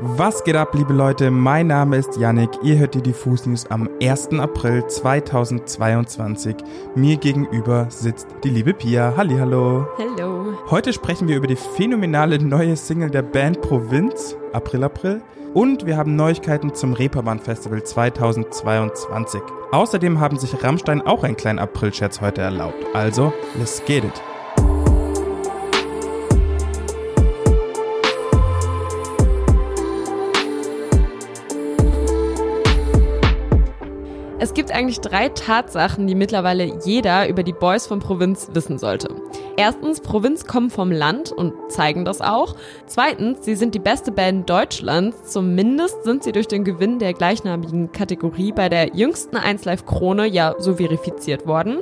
Was geht ab, liebe Leute? Mein Name ist Yannick. Ihr hört die Diffus News am 1. April 2022. Mir gegenüber sitzt die liebe Pia. Hallo. Hallo. Heute sprechen wir über die phänomenale neue Single der Band Provinz, April April. Und wir haben Neuigkeiten zum Reeperbahn Festival 2022. Außerdem haben sich Rammstein auch einen kleinen April-Scherz heute erlaubt. Also, let's get it. Es gibt eigentlich drei Tatsachen, die mittlerweile jeder über die Boys von Provinz wissen sollte. Erstens, Provinz kommen vom Land und zeigen das auch. Zweitens, sie sind die beste Band Deutschlands. Zumindest sind sie durch den Gewinn der gleichnamigen Kategorie bei der jüngsten 1Live Krone ja so verifiziert worden.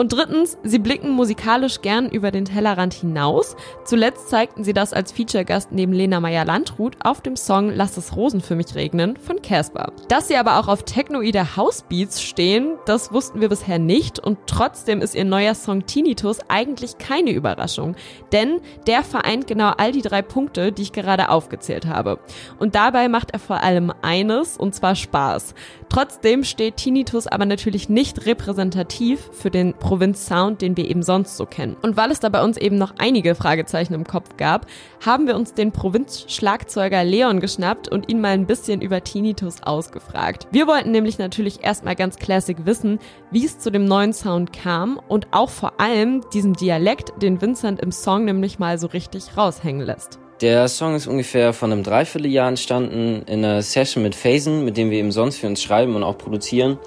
Und drittens, sie blicken musikalisch gern über den Tellerrand hinaus. Zuletzt zeigten sie das als Feature-Gast neben Lena Meyer-Landrut auf dem Song Lass es Rosen für mich regnen von Casper. Dass sie aber auch auf technoide Housebeats stehen, das wussten wir bisher nicht und trotzdem ist ihr neuer Song Tinnitus eigentlich keine Überraschung, denn der vereint genau all die drei Punkte, die ich gerade aufgezählt habe. Und dabei macht er vor allem eines, und zwar Spaß. Trotzdem steht Tinnitus aber natürlich nicht repräsentativ für den Provinz-Sound, den wir eben sonst so kennen. Und weil es da bei uns eben noch einige Fragezeichen im Kopf gab, haben wir uns den Provinz-Schlagzeuger Leon geschnappt und ihn mal ein bisschen über Tinnitus ausgefragt. Wir wollten nämlich natürlich erstmal ganz classic wissen, wie es zu dem neuen Sound kam und auch vor allem diesen Dialekt, den Vincent im Song nämlich mal so richtig raushängen lässt. Der Song ist ungefähr von einem Dreivierteljahr entstanden in einer Session mit Phasen, mit dem wir eben sonst für uns schreiben und auch produzieren.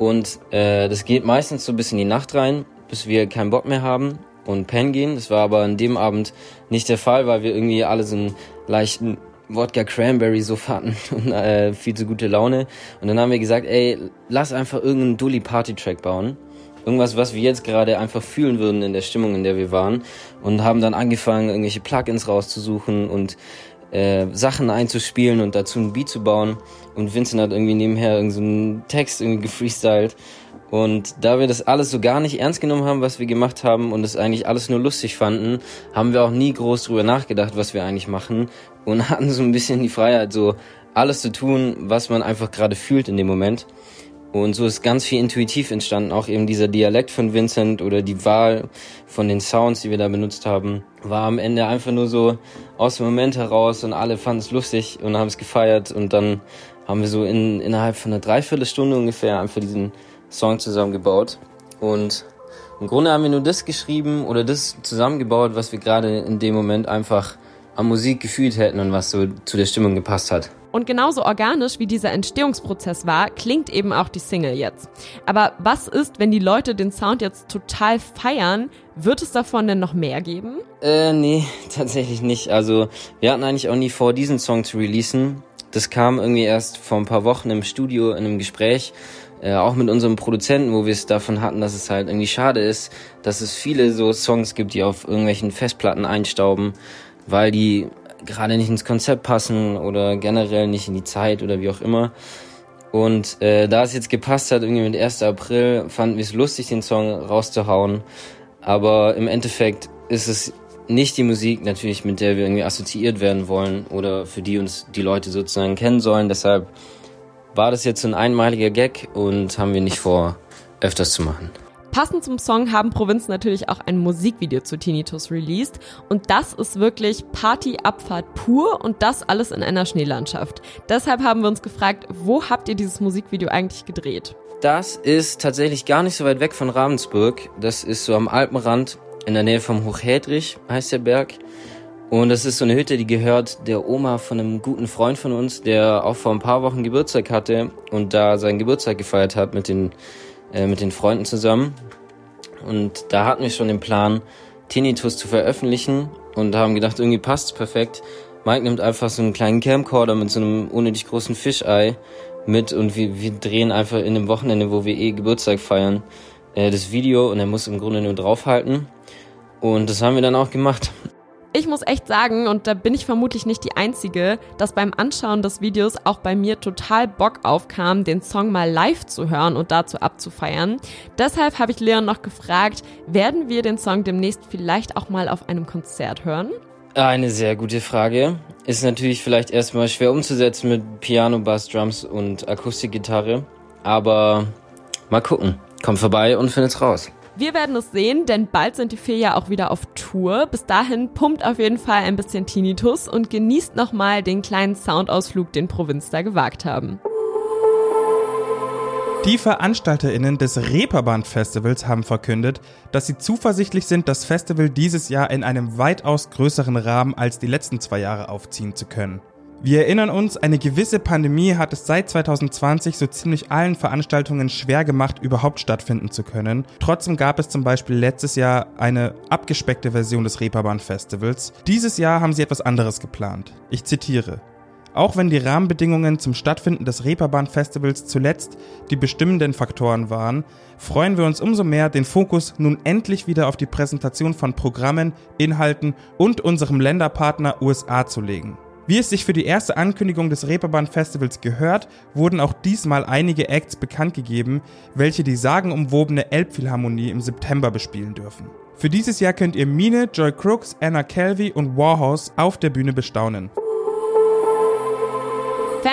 Und äh, das geht meistens so bis in die Nacht rein, bis wir keinen Bock mehr haben und pennen gehen. Das war aber an dem Abend nicht der Fall, weil wir irgendwie alle so einen leichten Wodka Cranberry so hatten und äh, viel zu gute Laune. Und dann haben wir gesagt, ey, lass einfach irgendeinen Dully Party Track bauen. Irgendwas, was wir jetzt gerade einfach fühlen würden in der Stimmung, in der wir waren. Und haben dann angefangen, irgendwelche Plugins rauszusuchen und äh, Sachen einzuspielen und dazu ein Beat zu bauen. Und Vincent hat irgendwie nebenher irgendeinen so Text irgendwie gefreestylt. Und da wir das alles so gar nicht ernst genommen haben, was wir gemacht haben und es eigentlich alles nur lustig fanden, haben wir auch nie groß drüber nachgedacht, was wir eigentlich machen und hatten so ein bisschen die Freiheit, so alles zu tun, was man einfach gerade fühlt in dem Moment. Und so ist ganz viel intuitiv entstanden. Auch eben dieser Dialekt von Vincent oder die Wahl von den Sounds, die wir da benutzt haben, war am Ende einfach nur so aus dem Moment heraus und alle fanden es lustig und haben es gefeiert. Und dann haben wir so in, innerhalb von einer Dreiviertelstunde ungefähr einfach diesen Song zusammengebaut. Und im Grunde haben wir nur das geschrieben oder das zusammengebaut, was wir gerade in dem Moment einfach an Musik gefühlt hätten und was so zu der Stimmung gepasst hat. Und genauso organisch wie dieser Entstehungsprozess war, klingt eben auch die Single jetzt. Aber was ist, wenn die Leute den Sound jetzt total feiern? Wird es davon denn noch mehr geben? Äh, nee, tatsächlich nicht. Also, wir hatten eigentlich auch nie vor, diesen Song zu releasen. Das kam irgendwie erst vor ein paar Wochen im Studio in einem Gespräch, äh, auch mit unserem Produzenten, wo wir es davon hatten, dass es halt irgendwie schade ist, dass es viele so Songs gibt, die auf irgendwelchen Festplatten einstauben, weil die gerade nicht ins Konzept passen oder generell nicht in die Zeit oder wie auch immer. Und äh, da es jetzt gepasst hat, irgendwie mit 1. April, fanden wir es lustig, den Song rauszuhauen. Aber im Endeffekt ist es nicht die Musik natürlich, mit der wir irgendwie assoziiert werden wollen oder für die uns die Leute sozusagen kennen sollen. Deshalb war das jetzt ein einmaliger Gag und haben wir nicht vor, öfters zu machen. Passend zum Song haben Provinz natürlich auch ein Musikvideo zu Tinnitus released und das ist wirklich Party-Abfahrt pur und das alles in einer Schneelandschaft. Deshalb haben wir uns gefragt, wo habt ihr dieses Musikvideo eigentlich gedreht? Das ist tatsächlich gar nicht so weit weg von Ravensburg. Das ist so am Alpenrand in der Nähe vom Hochhedrich, heißt der Berg. Und das ist so eine Hütte, die gehört der Oma von einem guten Freund von uns, der auch vor ein paar Wochen Geburtstag hatte und da seinen Geburtstag gefeiert hat mit den äh, mit den Freunden zusammen. Und da hatten wir schon den Plan, Tinnitus zu veröffentlichen und haben gedacht, irgendwie passt's perfekt. Mike nimmt einfach so einen kleinen Camcorder mit so einem unnötig großen Fischei mit und wir, wir drehen einfach in dem Wochenende, wo wir eh Geburtstag feiern, äh, das Video und er muss im Grunde nur draufhalten. Und das haben wir dann auch gemacht. Ich muss echt sagen, und da bin ich vermutlich nicht die Einzige, dass beim Anschauen des Videos auch bei mir total Bock aufkam, den Song mal live zu hören und dazu abzufeiern. Deshalb habe ich Leon noch gefragt, werden wir den Song demnächst vielleicht auch mal auf einem Konzert hören? Eine sehr gute Frage. Ist natürlich vielleicht erstmal schwer umzusetzen mit Piano, Bass, Drums und Akustikgitarre. Aber mal gucken. Kommt vorbei und findet's raus. Wir werden es sehen, denn bald sind die vier ja auch wieder auf Tour. Bis dahin pumpt auf jeden Fall ein bisschen Tinnitus und genießt nochmal den kleinen Soundausflug, den Provinz da gewagt haben. Die VeranstalterInnen des Reeperbahn Festivals haben verkündet, dass sie zuversichtlich sind, das Festival dieses Jahr in einem weitaus größeren Rahmen als die letzten zwei Jahre aufziehen zu können. Wir erinnern uns, eine gewisse Pandemie hat es seit 2020 so ziemlich allen Veranstaltungen schwer gemacht, überhaupt stattfinden zu können. Trotzdem gab es zum Beispiel letztes Jahr eine abgespeckte Version des Reeperbahn Festivals. Dieses Jahr haben sie etwas anderes geplant. Ich zitiere. Auch wenn die Rahmenbedingungen zum Stattfinden des Reeperbahn Festivals zuletzt die bestimmenden Faktoren waren, freuen wir uns umso mehr, den Fokus nun endlich wieder auf die Präsentation von Programmen, Inhalten und unserem Länderpartner USA zu legen. Wie es sich für die erste Ankündigung des Reeperbahn Festivals gehört, wurden auch diesmal einige Acts bekannt gegeben, welche die sagenumwobene Elbphilharmonie im September bespielen dürfen. Für dieses Jahr könnt ihr Mine, Joy Crooks, Anna Calvi und Warhouse auf der Bühne bestaunen.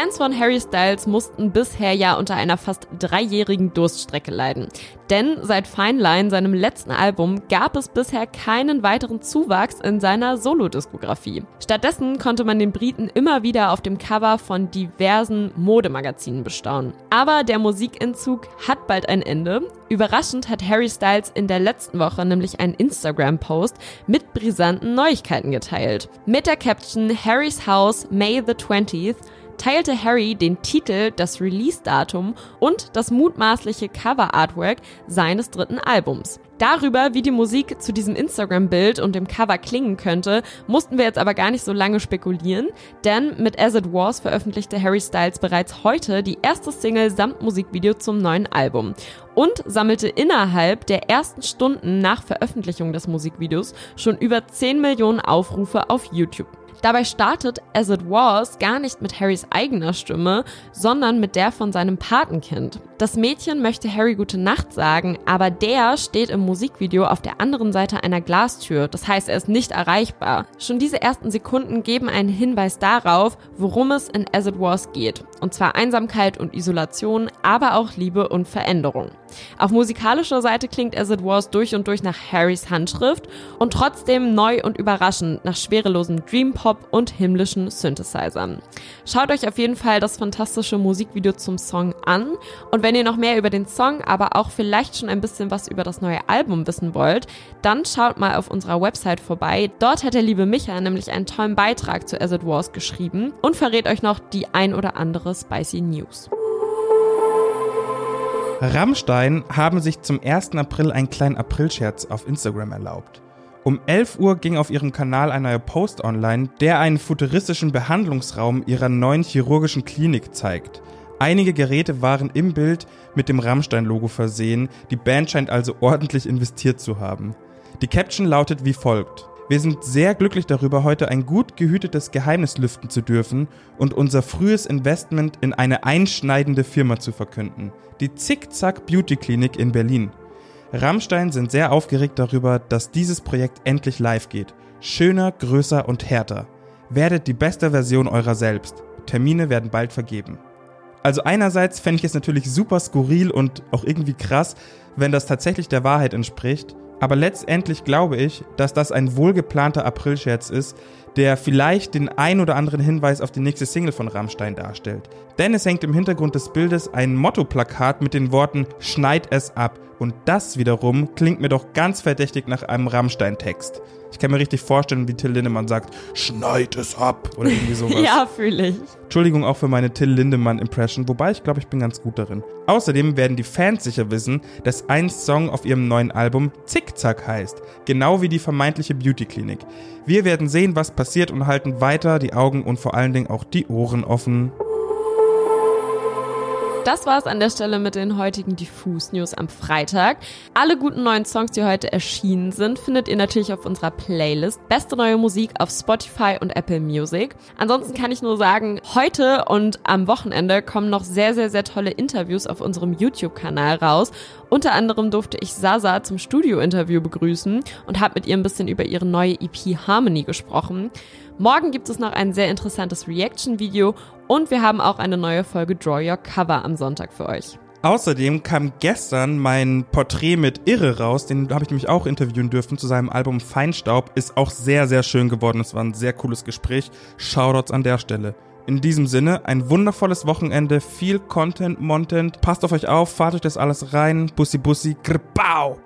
Fans von Harry Styles mussten bisher ja unter einer fast dreijährigen Durststrecke leiden. Denn seit Fine Line, seinem letzten Album, gab es bisher keinen weiteren Zuwachs in seiner Solo-Diskografie. Stattdessen konnte man den Briten immer wieder auf dem Cover von diversen Modemagazinen bestaunen. Aber der Musikentzug hat bald ein Ende. Überraschend hat Harry Styles in der letzten Woche nämlich einen Instagram-Post mit brisanten Neuigkeiten geteilt. Mit der Caption Harry's House May the 20th teilte Harry den Titel, das Release-Datum und das mutmaßliche Cover-Artwork seines dritten Albums. Darüber, wie die Musik zu diesem Instagram-Bild und dem Cover klingen könnte, mussten wir jetzt aber gar nicht so lange spekulieren, denn mit As It Was veröffentlichte Harry Styles bereits heute die erste Single samt Musikvideo zum neuen Album und sammelte innerhalb der ersten Stunden nach Veröffentlichung des Musikvideos schon über 10 Millionen Aufrufe auf YouTube. Dabei startet As It Was gar nicht mit Harrys eigener Stimme, sondern mit der von seinem Patenkind. Das Mädchen möchte Harry gute Nacht sagen, aber der steht im Musikvideo auf der anderen Seite einer Glastür, das heißt, er ist nicht erreichbar. Schon diese ersten Sekunden geben einen Hinweis darauf, worum es in As It Was geht. Und zwar Einsamkeit und Isolation, aber auch Liebe und Veränderung. Auf musikalischer Seite klingt As It Was durch und durch nach Harrys Handschrift und trotzdem neu und überraschend nach schwerelosem Dream Pop und himmlischen Synthesizern. Schaut euch auf jeden Fall das fantastische Musikvideo zum Song an und wenn ihr noch mehr über den Song, aber auch vielleicht schon ein bisschen was über das neue Album wissen wollt, dann schaut mal auf unserer Website vorbei. Dort hat der liebe Micha nämlich einen tollen Beitrag zu As It Was geschrieben und verrät euch noch die ein oder andere spicy News. Rammstein haben sich zum 1. April einen kleinen Aprilscherz auf Instagram erlaubt. Um 11 Uhr ging auf ihrem Kanal ein neuer Post online, der einen futuristischen Behandlungsraum ihrer neuen chirurgischen Klinik zeigt. Einige Geräte waren im Bild mit dem Rammstein-Logo versehen, die Band scheint also ordentlich investiert zu haben. Die Caption lautet wie folgt. Wir sind sehr glücklich darüber, heute ein gut gehütetes Geheimnis lüften zu dürfen und unser frühes Investment in eine einschneidende Firma zu verkünden. Die Zickzack Beauty Klinik in Berlin. Rammstein sind sehr aufgeregt darüber, dass dieses Projekt endlich live geht. Schöner, größer und härter. Werdet die beste Version eurer selbst. Termine werden bald vergeben. Also einerseits fände ich es natürlich super skurril und auch irgendwie krass, wenn das tatsächlich der Wahrheit entspricht. Aber letztendlich glaube ich, dass das ein wohlgeplanter Aprilscherz ist, der vielleicht den ein oder anderen Hinweis auf die nächste Single von Rammstein darstellt. Denn es hängt im Hintergrund des Bildes ein Motto-Plakat mit den Worten Schneid es ab. Und das wiederum klingt mir doch ganz verdächtig nach einem Rammstein-Text. Ich kann mir richtig vorstellen, wie Till Lindemann sagt, schneid es ab oder irgendwie sowas. ja, fühle ich. Entschuldigung auch für meine Till Lindemann-Impression, wobei ich glaube, ich bin ganz gut darin. Außerdem werden die Fans sicher wissen, dass ein Song auf ihrem neuen Album Zickzack heißt, genau wie die vermeintliche Beauty-Klinik. Wir werden sehen, was passiert und halten weiter die Augen und vor allen Dingen auch die Ohren offen. Das war es an der Stelle mit den heutigen Diffus News am Freitag. Alle guten neuen Songs, die heute erschienen sind, findet ihr natürlich auf unserer Playlist Beste neue Musik auf Spotify und Apple Music. Ansonsten kann ich nur sagen, heute und am Wochenende kommen noch sehr, sehr, sehr tolle Interviews auf unserem YouTube-Kanal raus. Unter anderem durfte ich Sasa zum Studio-Interview begrüßen und habe mit ihr ein bisschen über ihre neue EP Harmony gesprochen. Morgen gibt es noch ein sehr interessantes Reaction-Video und wir haben auch eine neue Folge Draw Your Cover am Sonntag für euch. Außerdem kam gestern mein Porträt mit Irre raus, den habe ich nämlich auch interviewen dürfen zu seinem Album Feinstaub. Ist auch sehr, sehr schön geworden. Es war ein sehr cooles Gespräch. Shoutouts an der Stelle. In diesem Sinne, ein wundervolles Wochenende, viel Content, Montent. Passt auf euch auf, fahrt euch das alles rein. Bussi, bussi, gripau!